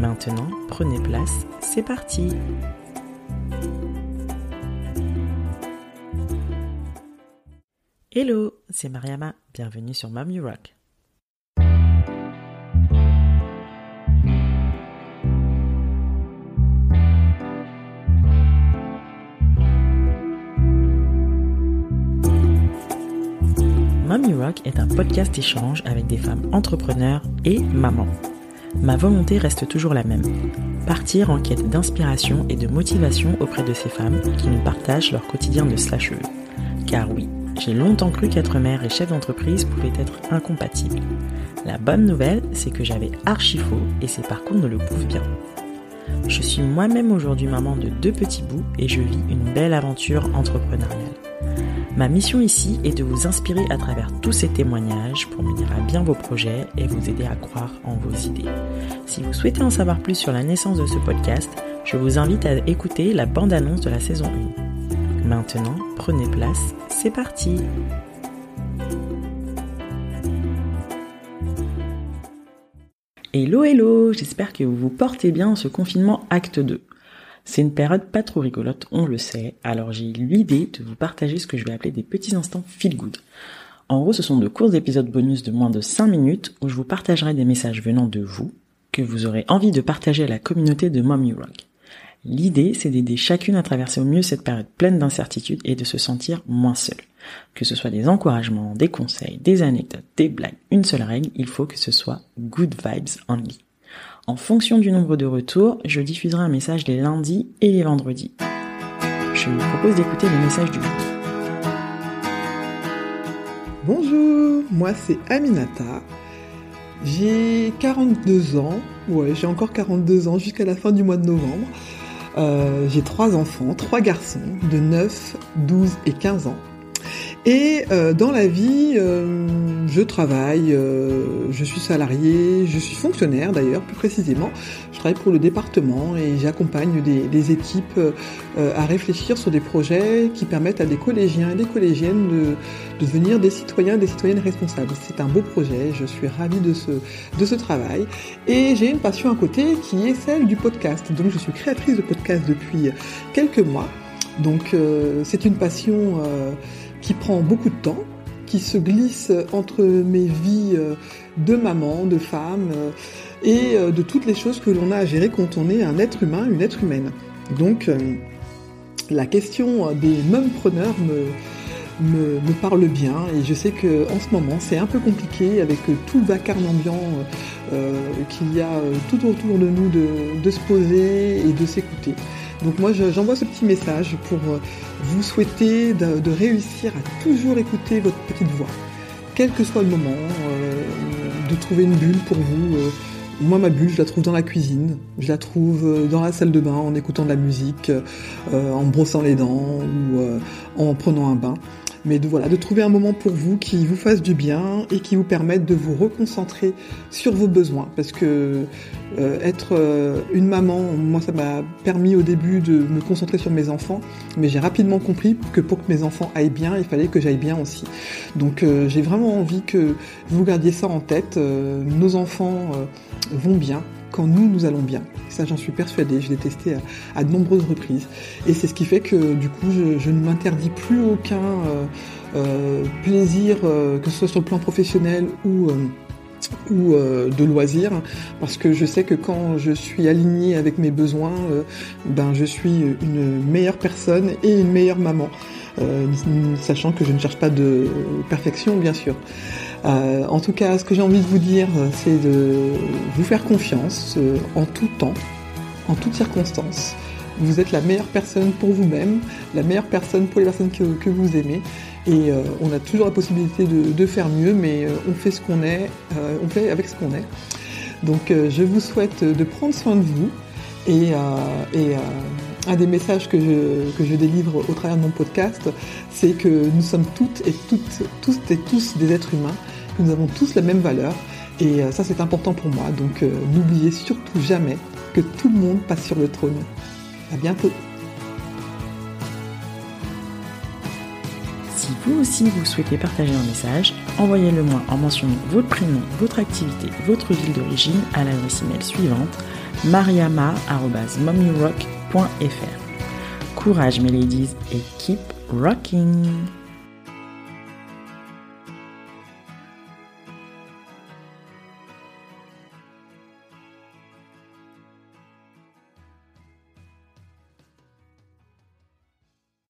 Maintenant, prenez place, c'est parti Hello, c'est Mariama, bienvenue sur Mom You Rock. Mom You Rock est un podcast échange avec des femmes entrepreneurs et mamans. Ma volonté reste toujours la même. Partir en quête d'inspiration et de motivation auprès de ces femmes qui nous partagent leur quotidien de slasheuse. Car oui, j'ai longtemps cru qu'être mère et chef d'entreprise pouvaient être incompatibles. La bonne nouvelle, c'est que j'avais archi faux et ces parcours ne le prouvent bien. Je suis moi-même aujourd'hui maman de deux petits bouts et je vis une belle aventure entrepreneuriale. Ma mission ici est de vous inspirer à travers tous ces témoignages pour mener à bien vos projets et vous aider à croire en vos idées. Si vous souhaitez en savoir plus sur la naissance de ce podcast, je vous invite à écouter la bande-annonce de la saison 1. Maintenant, prenez place, c'est parti Hello hello, j'espère que vous vous portez bien en ce confinement acte 2. C'est une période pas trop rigolote, on le sait, alors j'ai l'idée de vous partager ce que je vais appeler des petits instants feel good. En gros, ce sont de courts épisodes bonus de moins de 5 minutes où je vous partagerai des messages venant de vous, que vous aurez envie de partager à la communauté de Mom You Rock. L'idée, c'est d'aider chacune à traverser au mieux cette période pleine d'incertitudes et de se sentir moins seule. Que ce soit des encouragements, des conseils, des anecdotes, des blagues, une seule règle, il faut que ce soit good vibes only. En fonction du nombre de retours, je diffuserai un message les lundis et les vendredis. Je vous propose d'écouter les messages du jour. Bonjour, moi c'est Aminata. J'ai 42 ans, ouais j'ai encore 42 ans jusqu'à la fin du mois de novembre. Euh, j'ai trois enfants, trois garçons de 9, 12 et 15 ans. Et euh, dans la vie, euh, je travaille, je suis salarié, je suis fonctionnaire d'ailleurs, plus précisément. Je travaille pour le département et j'accompagne des, équipes à réfléchir sur des projets qui permettent à des collégiens et des collégiennes de, de devenir des citoyens, des citoyennes responsables. C'est un beau projet, je suis ravie de ce, de ce travail. Et j'ai une passion à côté qui est celle du podcast. Donc je suis créatrice de podcast depuis quelques mois. Donc c'est une passion qui prend beaucoup de temps, qui se glisse entre mes vies euh, de maman, de femme euh, et euh, de toutes les choses que l'on a à gérer quand on est un être humain, une être humaine. Donc la question des preneurs me, me, parle bien et je sais que en ce moment c'est un peu compliqué avec tout le vacarme ambiant qu'il y a tout autour de nous de se poser et de s'écouter. Donc moi j'envoie ce petit message pour euh, vous souhaiter de, réussir à toujours écouter votre petite voix, quel que soit le moment, euh, de trouver une bulle pour vous. Euh. moi ma bulle je la trouve dans la cuisine, je la trouve dans la salle de bain en écoutant de la musique, en brossant les dents ou en prenant un bain mais de voilà, de trouver un moment pour vous qui vous fasse du bien et qui vous permette de vous reconcentrer sur vos besoins. Parce que euh, être euh, une maman, moi ça m'a permis au début de me concentrer sur mes enfants, mais j'ai rapidement compris que pour que mes enfants aillent bien, il fallait que j'aille bien aussi. Donc euh, j'ai vraiment envie que vous gardiez ça en tête. nos enfants vont bien quand nous, nous allons bien. Ça, j'en suis persuadée, je l'ai testé à, de nombreuses reprises. Et c'est ce qui fait que, du coup, je, ne m'interdis plus aucun euh, euh, plaisir, euh, que ce soit sur le plan professionnel ou de loisirs parce que je sais que quand je suis alignée avec mes besoins ben je suis une meilleure personne et une meilleure maman sachant que je ne cherche pas de perfection bien sûr en tout cas ce que j'ai envie de vous dire c'est de vous faire confiance en tout temps en toutes circonstances vous êtes la meilleure personne pour vous-même, la meilleure personne pour les personnes que, vous aimez. Et euh, on a toujours la possibilité de, faire mieux, mais euh, on fait ce qu'on est, euh, on fait avec ce qu'on est. Donc je vous souhaite de prendre soin de vous. Et, un des messages que je, délivre au travers de mon podcast, c'est que nous sommes toutes et toutes, tous des êtres humains, que nous avons tous la même valeur. Et ça c'est important pour moi. Donc n'oubliez surtout jamais que tout le monde passe sur le trône. À bientôt. Si vous aussi vous souhaitez partager un message, envoyez-le moi en mentionnant votre prénom, votre activité, votre ville d'origine à l'adresse email suivante mariama.mommyrock.fr. Courage mes ladies et keep rocking!